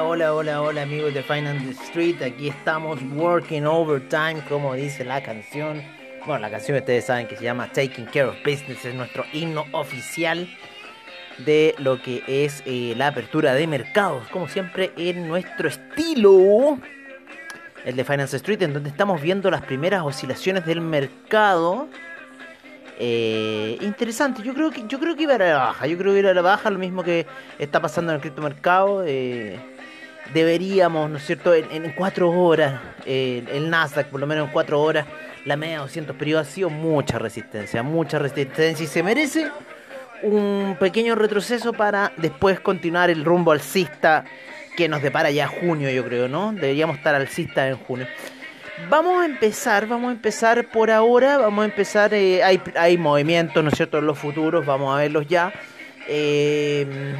Hola amigos de Finance Street, aquí estamos working overtime como dice la canción. Bueno, la canción ustedes saben que se llama Taking Care of Business, es nuestro himno oficial de lo que es eh, la apertura de mercados, como siempre en nuestro estilo, el de Finance Street, en donde estamos viendo las primeras oscilaciones del mercado. Eh, interesante, yo creo que yo creo que iba a la baja, yo creo que iba a la baja, lo mismo que está pasando en el criptomercado. Eh, deberíamos, ¿no es cierto?, en, cuatro horas, el Nasdaq, por lo menos en cuatro horas, la media 200 periodos ha sido mucha resistencia, mucha resistencia y se merece un pequeño retroceso para después continuar el rumbo alcista que nos depara ya junio, yo creo, ¿no? Deberíamos estar alcista en junio. Vamos a empezar, vamos a empezar por ahora, vamos a empezar, eh, hay, hay movimientos, ¿no es cierto?, en los futuros, vamos a verlos ya. Eh,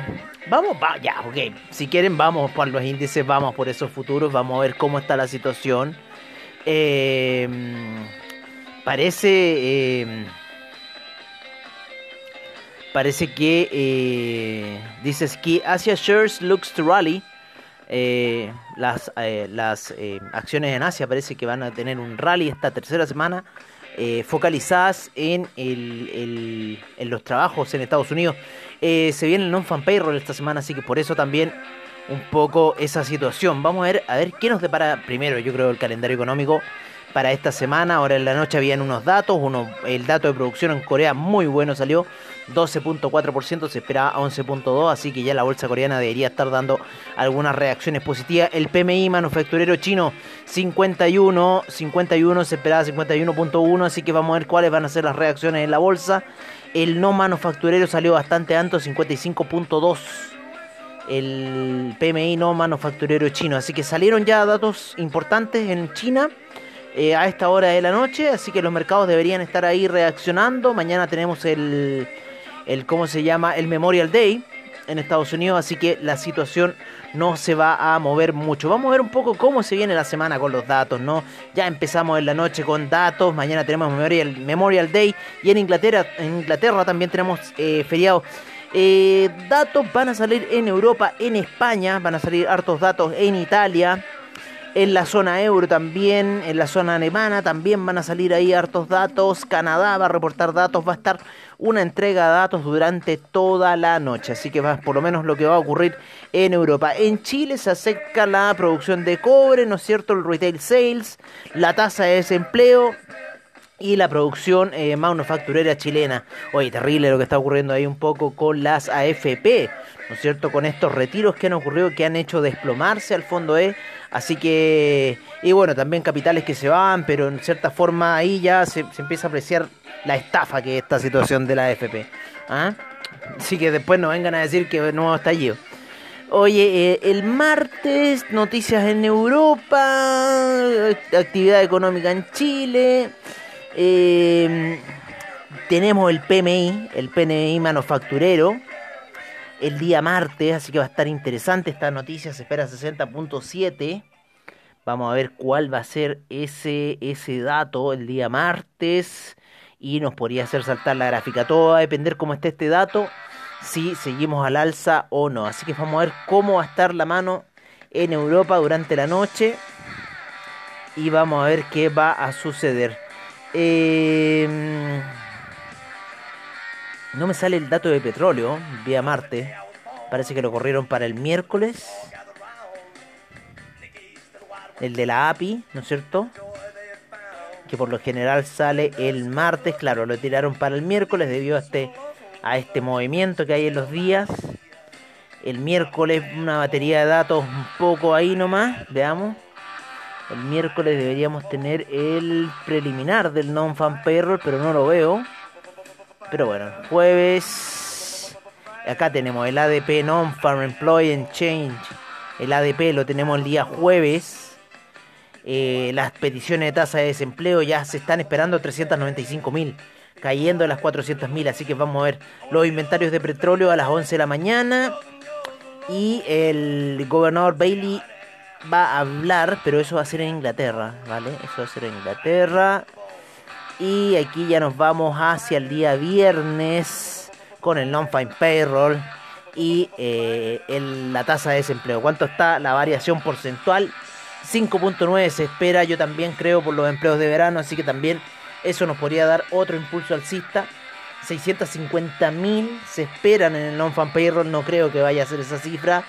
vamos, va, ya, ok. Si quieren, vamos por los índices, vamos por esos futuros, vamos a ver cómo está la situación. Eh, parece. Eh, parece que. Eh, dices que Asia Shares looks to rally. Eh, las las acciones en Asia parece que van a tener un rally esta tercera semana. Focalizadas en, el, en los trabajos en Estados Unidos. se viene el non-fan payroll esta semana, así que por eso también un poco esa situación. Vamos a ver, a ver qué nos depara primero, yo creo, el calendario económico para esta semana. Ahora en la noche habían unos datos. Uno, el dato de producción en Corea muy bueno salió. 12.4%, se esperaba 11.2%, así que ya la bolsa coreana debería estar dando algunas reacciones positivas. El PMI manufacturero chino 51, 51 se esperaba 51.1, así que vamos a ver cuáles van a ser las reacciones en la bolsa. El no manufacturero salió bastante alto, 55.2 el PMI no manufacturero chino. Así que salieron ya datos importantes en China eh, a esta hora de la noche, así que los mercados deberían estar ahí reaccionando. Mañana tenemos el, el ¿cómo se llama? El Memorial Day en Estados Unidos, así que la situación no se va a mover mucho. Vamos a ver un poco cómo se viene la semana con los datos, ¿no? Ya empezamos en la noche con datos, mañana tenemos Memorial, Memorial Day y en Inglaterra, en Inglaterra también tenemos eh, feriado eh, datos van a salir en Europa, en España, van a salir hartos datos en Italia, en la zona euro también, en la zona alemana también van a salir ahí hartos datos, Canadá va a reportar datos, va a estar una entrega de datos durante toda la noche, así que va por lo menos lo que va a ocurrir en Europa. En Chile se acerca la producción de cobre, ¿no es cierto? El retail sales, la tasa de desempleo, y la producción eh, manufacturera chilena. Oye, terrible lo que está ocurriendo ahí un poco con las AFP, ¿no es cierto? Con estos retiros que han ocurrido, que han hecho desplomarse al fondo E. Así que, y bueno, también capitales que se van, pero en cierta forma ahí ya se, empieza a apreciar la estafa que es esta situación de la AFP. ¿Ah? Así que después no vengan a decir que no está allí. Oye, eh, el martes, noticias en Europa, actividad económica en Chile. Eh, tenemos el PMI, el PMI manufacturero, el día martes, así que va a estar interesante esta noticia, se espera 60.7. Vamos a ver cuál va a ser ese, ese dato el día martes y nos podría hacer saltar la gráfica. Todo va a depender cómo esté este dato, si seguimos al alza o no. Así que vamos a ver cómo va a estar la mano en Europa durante la noche y vamos a ver qué va a suceder. Em, no me sale el dato de petróleo vía Marte. Parece que lo corrieron para el miércoles. El de la API, ¿no es cierto? Que por lo general sale el martes. Claro, lo tiraron para el miércoles debido a este, a este movimiento que hay en los días. El miércoles una batería de datos un poco ahí nomás. Veamos. El miércoles deberíamos tener el preliminar del non-fan payroll, pero no lo veo. Pero bueno, jueves. Acá tenemos el ADP Non-Farm Employee and Change. El ADP lo tenemos el día jueves. Eh, las peticiones de tasa de desempleo ya se están esperando 395 mil, cayendo a las 400 mil. Así que vamos a ver los inventarios de petróleo a las 11 de la mañana. Y el gobernador Bailey va a hablar, pero eso va a ser en Inglaterra, ¿vale? Eso va a ser en Inglaterra. Y aquí ya nos vamos hacia el día viernes con el non-fine payroll. y eh, la tasa de desempleo. ¿Cuánto está la variación porcentual? 5.9 se espera, yo también creo, por los empleos de verano, así que también eso nos podría dar otro impulso alcista. 650 mil se esperan en el non-fan payroll, no creo que vaya a ser esa cifra.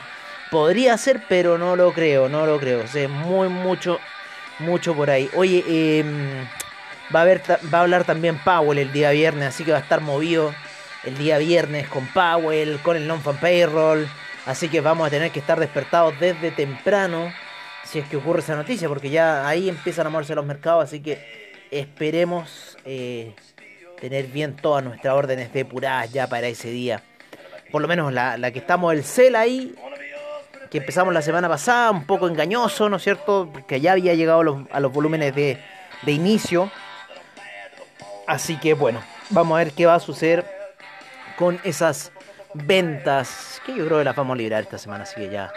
Podría ser, pero no lo creo, no lo creo. O muy mucho, mucho por ahí. Oye, em, va, a haber, va a hablar también Powell el día viernes, así que va a estar movido el día viernes con Powell, con el non-fan payroll. Así que vamos a tener que estar despertados desde temprano si es que ocurre esa noticia, porque ya ahí empiezan a moverse los mercados, así que esperemos eh, tener bien todas nuestras órdenes depuradas ya para ese día. Por lo menos la, que estamos el CEL ahí, que empezamos la semana pasada, un poco engañoso, ¿no es cierto? Porque ya había llegado a los, volúmenes de, de inicio. Así que bueno, vamos a ver qué va a suceder con esas ventas que yo creo que las vamos a librar esta semana, así que ya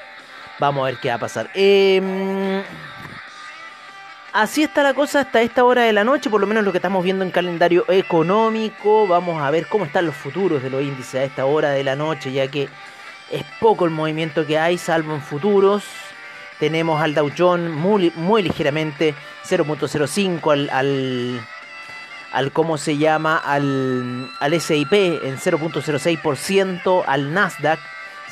vamos a ver qué va a pasar. Em, así está la cosa hasta esta hora de la noche, por lo menos lo que estamos viendo en calendario económico. Vamos a ver cómo están los futuros de los índices a esta hora de la noche, ya que es poco el movimiento que hay, salvo en futuros. Tenemos al Dow Jones muy, ligeramente 0.05 al, al al cómo se llama al, al SIP en 0.06%, al Nasdaq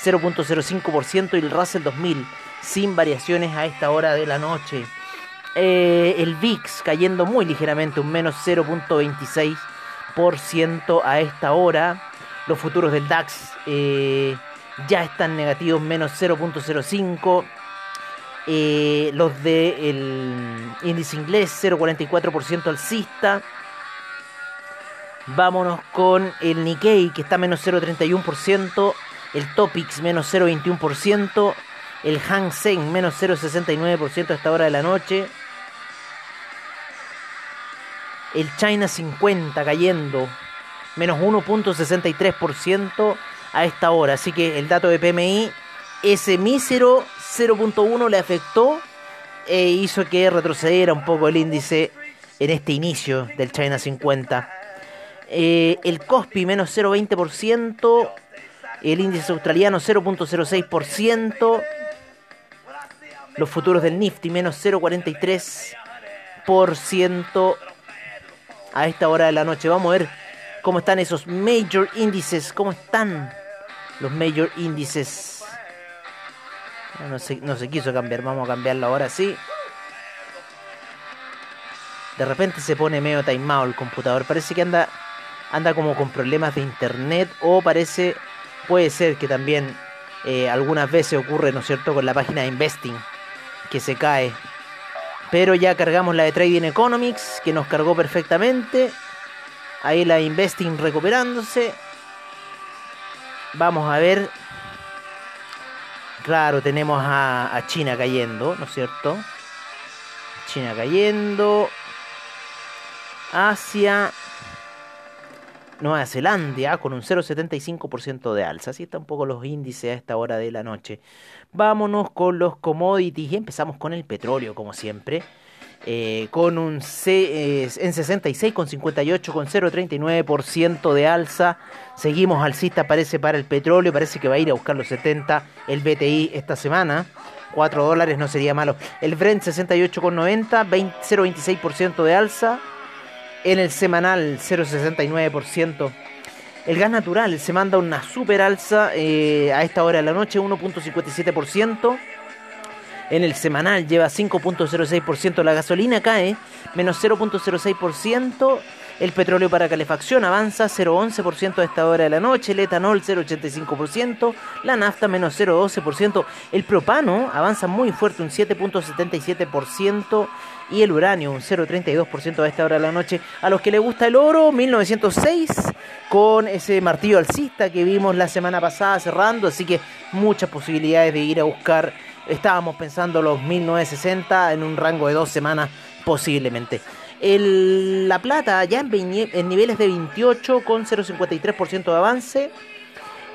0.05% y el Russell 2000 sin variaciones a esta hora de la noche. Eh, el VIX cayendo muy ligeramente, un menos 0.26% a esta hora. Los futuros del DAX eh, ya están negativos, menos 0.05%. Eh, los del índice inglés 0.44% alcista Vámonos con el Nikkei que está menos 0,31%, el Topix menos 0,21%, el Hang Seng menos 0,69% a esta hora de la noche, el China 50 cayendo menos 1.63% a esta hora. Así que el dato de PMI, ese mísero 0.1 le afectó e hizo que retrocediera un poco el índice en este inicio del China 50. Eh, el COSPI menos 0,20%. El índice australiano 0.06%. Los futuros del Nifty menos 0.43% a esta hora de la noche. Vamos a ver cómo están esos major índices. ¿Cómo están los major índices? No se, no se quiso cambiar. Vamos a cambiarlo ahora sí. De repente se pone medio timeout el computador. Parece que anda anda como con problemas de internet o parece, puede ser que también eh, algunas veces ocurre, ¿no es cierto?, con la página de Investing, que se cae. Pero ya cargamos la de Trading Economics, que nos cargó perfectamente. Ahí la Investing recuperándose. Vamos a ver. Claro, tenemos a, a China cayendo, ¿no es cierto? China cayendo. Asia Nueva Zelanda con un 0,75% de alza. Así están un poco los índices a esta hora de la noche. Vámonos con los commodities y empezamos con el petróleo, como siempre. Eh, con un C, eh, en 66 con 58 con 0,39% de alza. Seguimos alcista parece para el petróleo, parece que va a ir a buscar los 70 el BTI esta semana. 4 dólares no sería malo. El Brent 68,90, 0,26% de alza en el semanal 0,69%. El gas natural se manda una super alza eh, a esta hora de la noche, 1.57%. En el semanal lleva 5.06%. La gasolina cae, menos 0.06%. El petróleo para calefacción avanza 0,11% a esta hora de la noche, el etanol 0,85%, la nafta menos 0,12%, el propano avanza muy fuerte un 7,77% y el uranio un 0,32% a esta hora de la noche. A los que les gusta el oro, 1906 con ese martillo alcista que vimos la semana pasada cerrando, así que muchas posibilidades de ir a buscar. Estábamos pensando los 1960 en un rango de dos semanas posiblemente. El, la plata ya en, en niveles de 28 con 0,53% de avance.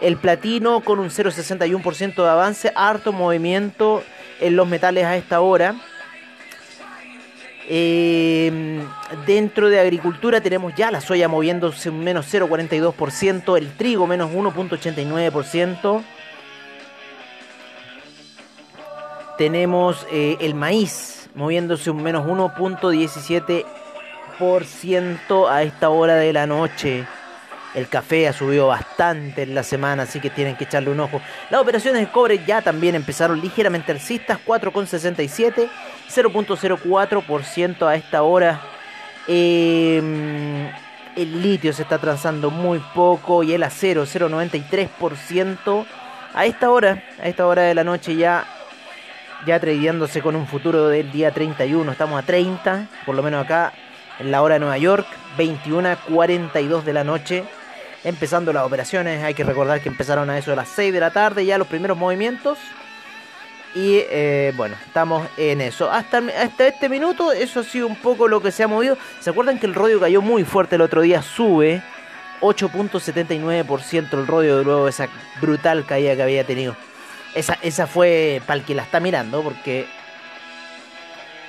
El platino con un 0,61% de avance. Harto movimiento en los metales a esta hora. Eh, dentro de agricultura tenemos ya la soya moviéndose un menos 0,42%, el trigo menos 1,89%. Tenemos eh, el maíz moviéndose un menos 1.17% a esta hora de la noche. El café ha subido bastante en la semana, así que tienen que echarle un ojo. Las operaciones de cobre ya también empezaron ligeramente alcistas, 4,67, 0.04% a esta hora. Em, el litio se está transando muy poco y el acero 0.93%. A esta hora, a esta hora de la noche ya ya tradeándose con un futuro del día 31, estamos a 30, por lo menos acá en la hora de Nueva York, 21.42 de la noche, empezando las operaciones, hay que recordar que empezaron a eso de las 6 de la tarde, ya los primeros movimientos, y eh, bueno, estamos en eso. Hasta, este minuto, eso ha sido un poco lo que se ha movido. ¿Se acuerdan que el rodio cayó muy fuerte el otro día? Sube 8.79% el rodio luego de esa brutal caída que había tenido. Esa, esa fue para el que la está mirando, porque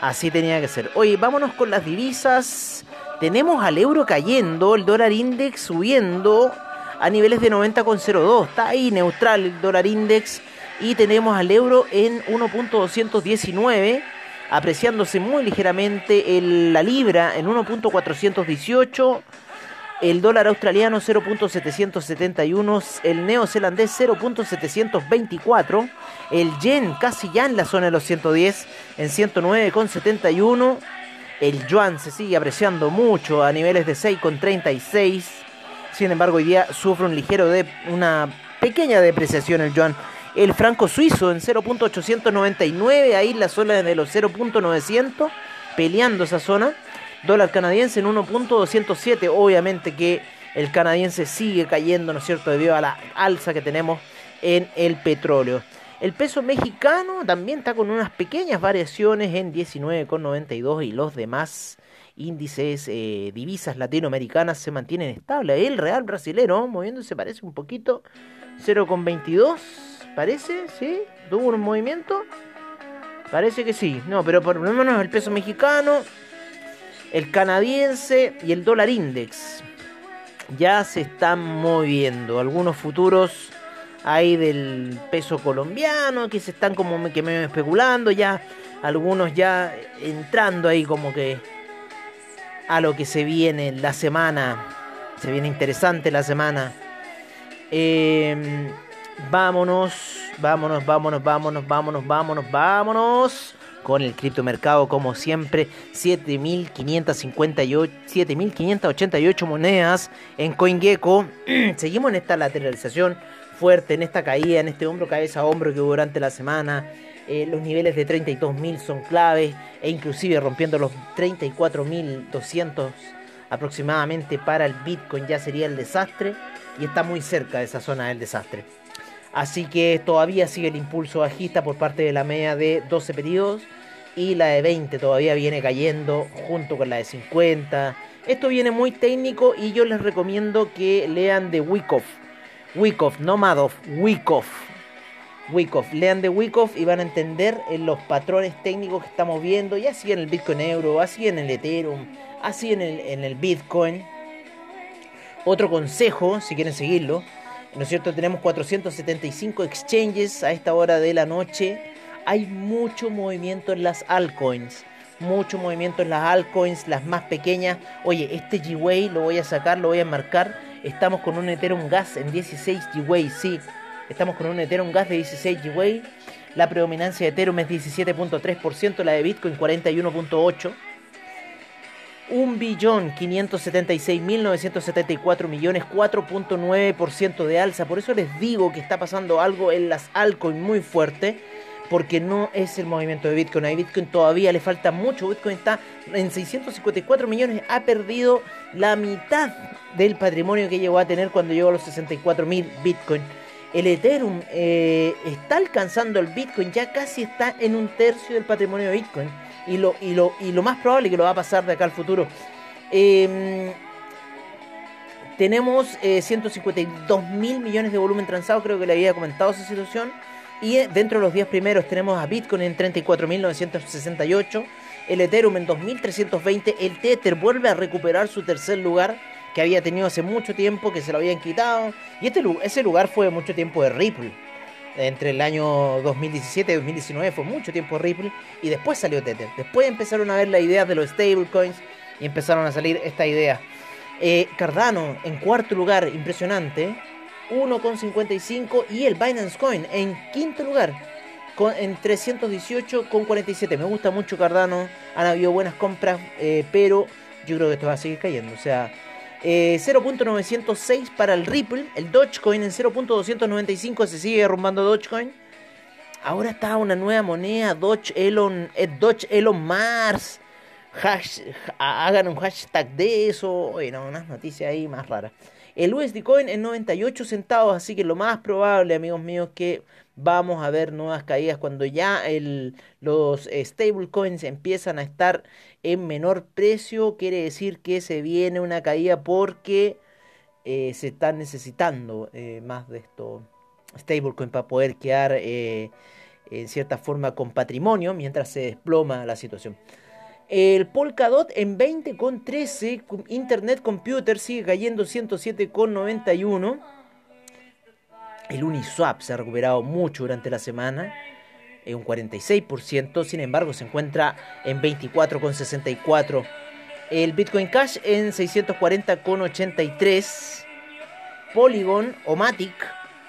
así tenía que ser. Oye, vámonos con las divisas. Tenemos al euro cayendo, el dólar index subiendo a niveles de 90,02. Está ahí neutral el dólar index. Y tenemos al euro en 1.219, apreciándose muy ligeramente la libra en 1.418 el dólar australiano 0.771, el neozelandés 0.724, el yen casi ya en la zona de los 110 en 109,71, el yuan se sigue apreciando mucho a niveles de 6,36, sin embargo hoy día sufre un ligero de una pequeña depreciación el yuan. El franco suizo en 0.899, ahí la zona de los 0.900, peleando esa zona. Dólar canadiense en 1.207. Obviamente que el canadiense sigue cayendo, ¿no es cierto?, debido a la alza que tenemos en el petróleo. El peso mexicano también está con unas pequeñas variaciones en 19,92 y los demás índices eh, divisas latinoamericanas se mantienen estables. El real brasilero moviéndose parece un poquito 0,22, parece, ¿sí? ¿Tuvo un movimiento? Parece que sí, no, pero por lo menos el peso mexicano el canadiense y el dólar index ya se están moviendo. Algunos futuros hay del peso colombiano que se están como que me especulando ya. Algunos ya entrando ahí como que a lo que se viene la semana. Se viene interesante la semana. Em, vámonos, vámonos, vámonos, vámonos, vámonos, vámonos, vámonos con el criptomercado como siempre 7.588 monedas en CoinGecko seguimos en esta lateralización fuerte en esta caída en este hombro cabeza a hombro que hubo durante la semana eh, los niveles de 32.000 son claves e inclusive rompiendo los 34.200 aproximadamente para el Bitcoin ya sería el desastre y está muy cerca de esa zona del desastre. Así que todavía sigue el impulso bajista por parte de la media de 12 periodos y la de 20 todavía viene cayendo junto con la de 50. Esto viene muy técnico y yo les recomiendo que lean de Wyckoff. Wyckoff, no Madoff, Wyckoff. Wyckoff, lean de Wyckoff y van a entender en los patrones técnicos que estamos viendo, ya así en el Bitcoin Euro, así en el Ethereum, así en el, en el Bitcoin. Otro consejo, si quieren seguirlo, ¿no es cierto? Tenemos 475 exchanges a esta hora de la noche hay mucho movimiento en las altcoins. Mucho movimiento en las altcoins, las más pequeñas. Oye, este G-Way lo voy a sacar, lo voy a marcar. Estamos con un Ethereum Gas en 16 G-Way, sí. Estamos con un Ethereum Gas de 16 G-Way. La predominancia de Ethereum es 17.3%, la de Bitcoin 41.8%. 1.576.974 millones, 4.9% de alza. Por eso les digo que está pasando algo en las altcoins muy fuerte porque no es el movimiento de Bitcoin. A Bitcoin todavía le falta mucho. Bitcoin está en 654 millones, ha perdido la mitad del patrimonio que llegó a tener cuando llegó a los 64 mil Bitcoin. El Ethereum eh, está alcanzando el Bitcoin, ya casi está en un tercio del patrimonio de Bitcoin. Y lo, y lo, y lo más probable que lo va a pasar de acá al futuro. Em, tenemos 152 eh, mil millones de volumen transado, creo que le había comentado esa situación. Y dentro de los 10 primeros tenemos a Bitcoin en 34.968, el Ethereum en 2.320, el Tether vuelve a recuperar su tercer lugar que había tenido hace mucho tiempo, que se lo habían quitado. Y este, ese lugar fue mucho tiempo de Ripple. Entre el año 2017 y 2019 fue mucho tiempo Ripple. Y después salió Tether. Después empezaron a ver la idea de los stablecoins y empezaron a salir esta idea. Eh, Cardano en cuarto lugar, impresionante. 1,55 y el Binance Coin en quinto lugar con, en 318,47. Me gusta mucho Cardano, han habido buenas compras, eh, pero yo creo que esto va a seguir cayendo. O sea, 0.906 eh, para el Ripple, el Dogecoin en 0.295 se sigue derrumbando Dogecoin. Ahora está una nueva moneda, Doge Elon, eh, Doge Elon Mars. hagan un hashtag de eso. Bueno, unas noticias ahí más raras. El USD Coin en 98 centavos, así que lo más probable, amigos míos, que vamos a ver nuevas caídas cuando ya el, los stablecoins empiezan a estar en menor precio. Quiere decir que se viene una caída porque eh, se están necesitando eh, más de estos stablecoins para poder quedar eh, en cierta forma con patrimonio mientras se desploma la situación. El Polkadot en 20,13. Internet Computer sigue cayendo 107,91. El Uniswap se ha recuperado mucho durante la semana. En un 46%. Sin embargo, se encuentra en 24,64. El Bitcoin Cash en 640,83. Polygon o Matic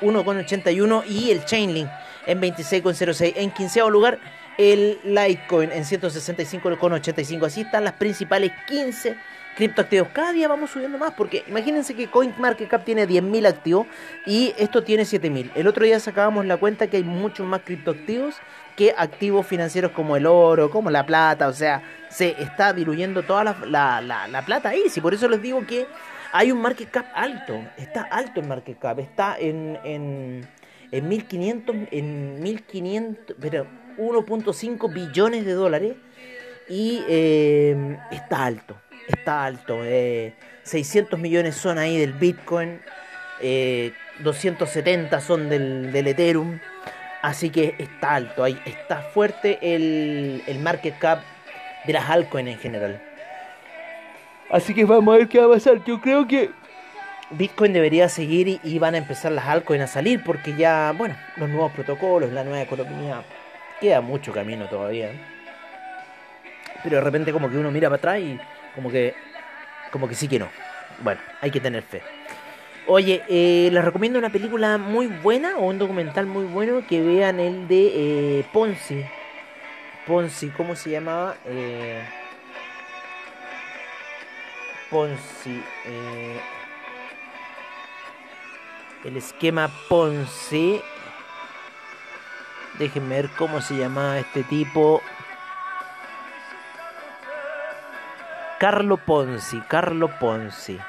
1,81. Y el Chainlink en 26,06. En quinceavo lugar el Litecoin en 165,85. Así están las principales 15 criptoactivos. Cada día vamos subiendo más porque imagínense que CoinMarketCap tiene 10.000 activos y esto tiene 7.000. El otro día sacábamos la cuenta que hay muchos más criptoactivos que activos financieros como el oro, como la plata. O sea, se está diluyendo toda la, plata ahí. Si por eso les digo que hay un market cap alto. Está alto el market cap. Está en, en, en 1500, en 1500, pero 1.5 billones de dólares y eh, está alto, está alto. 600 eh, millones son ahí del Bitcoin, 270 eh, son del, del, Ethereum, así que está alto, ahí está fuerte el, el market cap de las altcoins en general. Así que vamos a ver qué va a pasar. Yo creo que Bitcoin debería seguir y, y van a empezar las altcoins a salir porque ya, bueno, los nuevos protocolos, la nueva economía queda mucho camino todavía. Pero de repente como que uno mira para atrás y como que como que sí que no. Bueno, hay que tener fe. Oye, eh, les recomiendo una película muy buena o un documental muy bueno que vean el de eh, Ponzi. Ponzi, ¿cómo se llamaba? Eh, Ponzi. Eh, el esquema Ponzi Déjenme ver cómo se llamaba este tipo. Carlo Ponzi, Carlo Ponzi.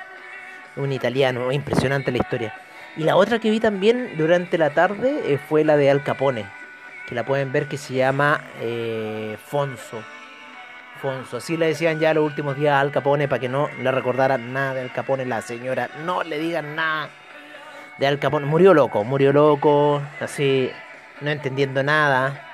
Un italiano, impresionante la historia. Y la otra que vi también durante la tarde eh, fue la de Al Capone, que la pueden ver que se llama eh, Fonso. Fonso, así le decían ya los últimos días a Al Capone para que no le recordaran nada de Al Capone, la señora, no le digan nada de Al Capone. Murió loco, murió loco, así no entendiendo nada.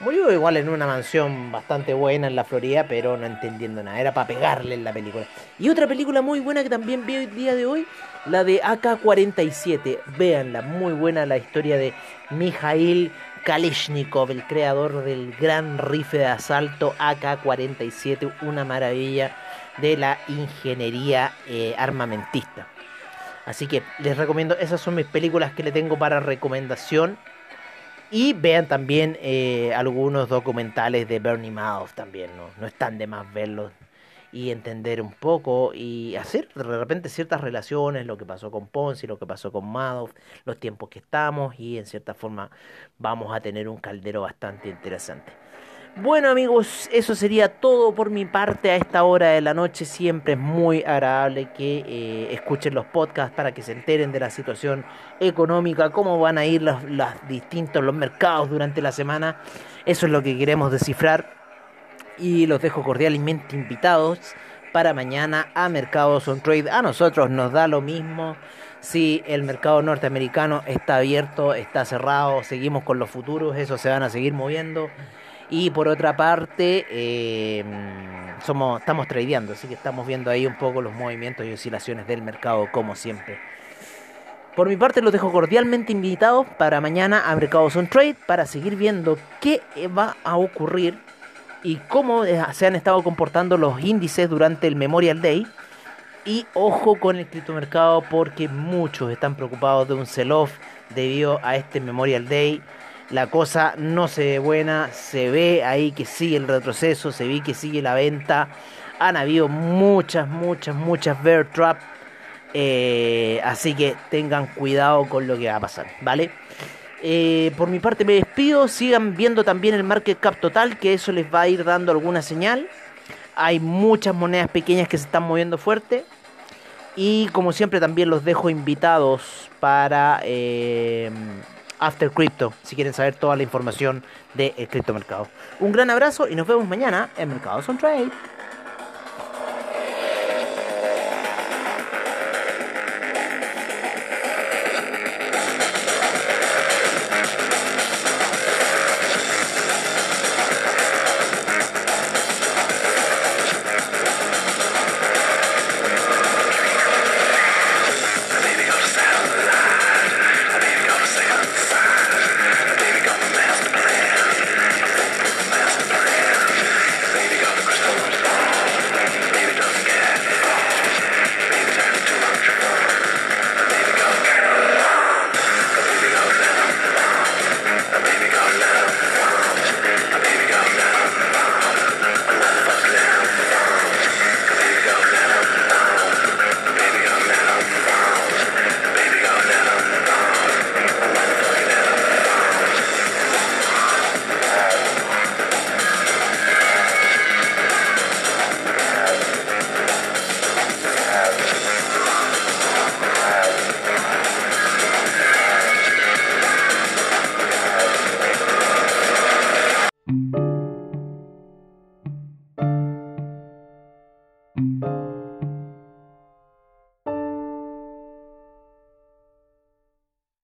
Murió igual en una mansión bastante buena en la Florida, pero no entendiendo nada. Era para pegarle en la película. Y otra película muy buena que también vi hoy día de hoy, la de AK-47. Véanla, muy buena la historia de Mijail Kalishnikov, el creador del gran rifle de asalto AK-47. Una maravilla de la ingeniería eh, armamentista. Así que les recomiendo, esas son mis películas que le tengo para recomendación. Y vean también eh, algunos documentales de Bernie Madoff también, ¿no? No están de más verlos y entender un poco y hacer de repente ciertas relaciones, lo que pasó con Ponzi, lo que pasó con Madoff, los tiempos que estamos y en cierta forma vamos a tener un caldero bastante interesante. Bueno amigos, eso sería todo por mi parte a esta hora de la noche. Siempre es muy agradable que eh, escuchen los podcasts para que se enteren de la situación económica, cómo van a ir los, distintos los mercados durante la semana. Eso es lo que queremos descifrar y los dejo cordialmente invitados para mañana a Mercados on Trade. A nosotros nos da lo mismo si el mercado norteamericano está abierto, está cerrado, seguimos con los futuros, esos se van a seguir moviendo. Y por otra parte, eh, somos, estamos tradeando, así que estamos viendo ahí un poco los movimientos y oscilaciones del mercado como siempre. Por mi parte los dejo cordialmente invitados para mañana a Mercados on Trade para seguir viendo qué va a ocurrir y cómo eh, se han estado comportando los índices durante el Memorial Day. Y ojo con el criptomercado porque muchos están preocupados de un sell-off debido a este Memorial Day. La cosa no se ve buena, se ve ahí que sigue el retroceso, se ve que sigue la venta. Han habido muchas, muchas, muchas bear trap. Eh, así que tengan cuidado con lo que va a pasar, ¿vale? Eh, por mi parte me despido. Sigan viendo también el market cap total, que eso les va a ir dando alguna señal. Hay muchas monedas pequeñas que se están moviendo fuerte. Y como siempre también los dejo invitados para eh, After Crypto, si quieren saber toda la información del criptomercado. Un gran abrazo y nos vemos mañana en Mercados on Trade.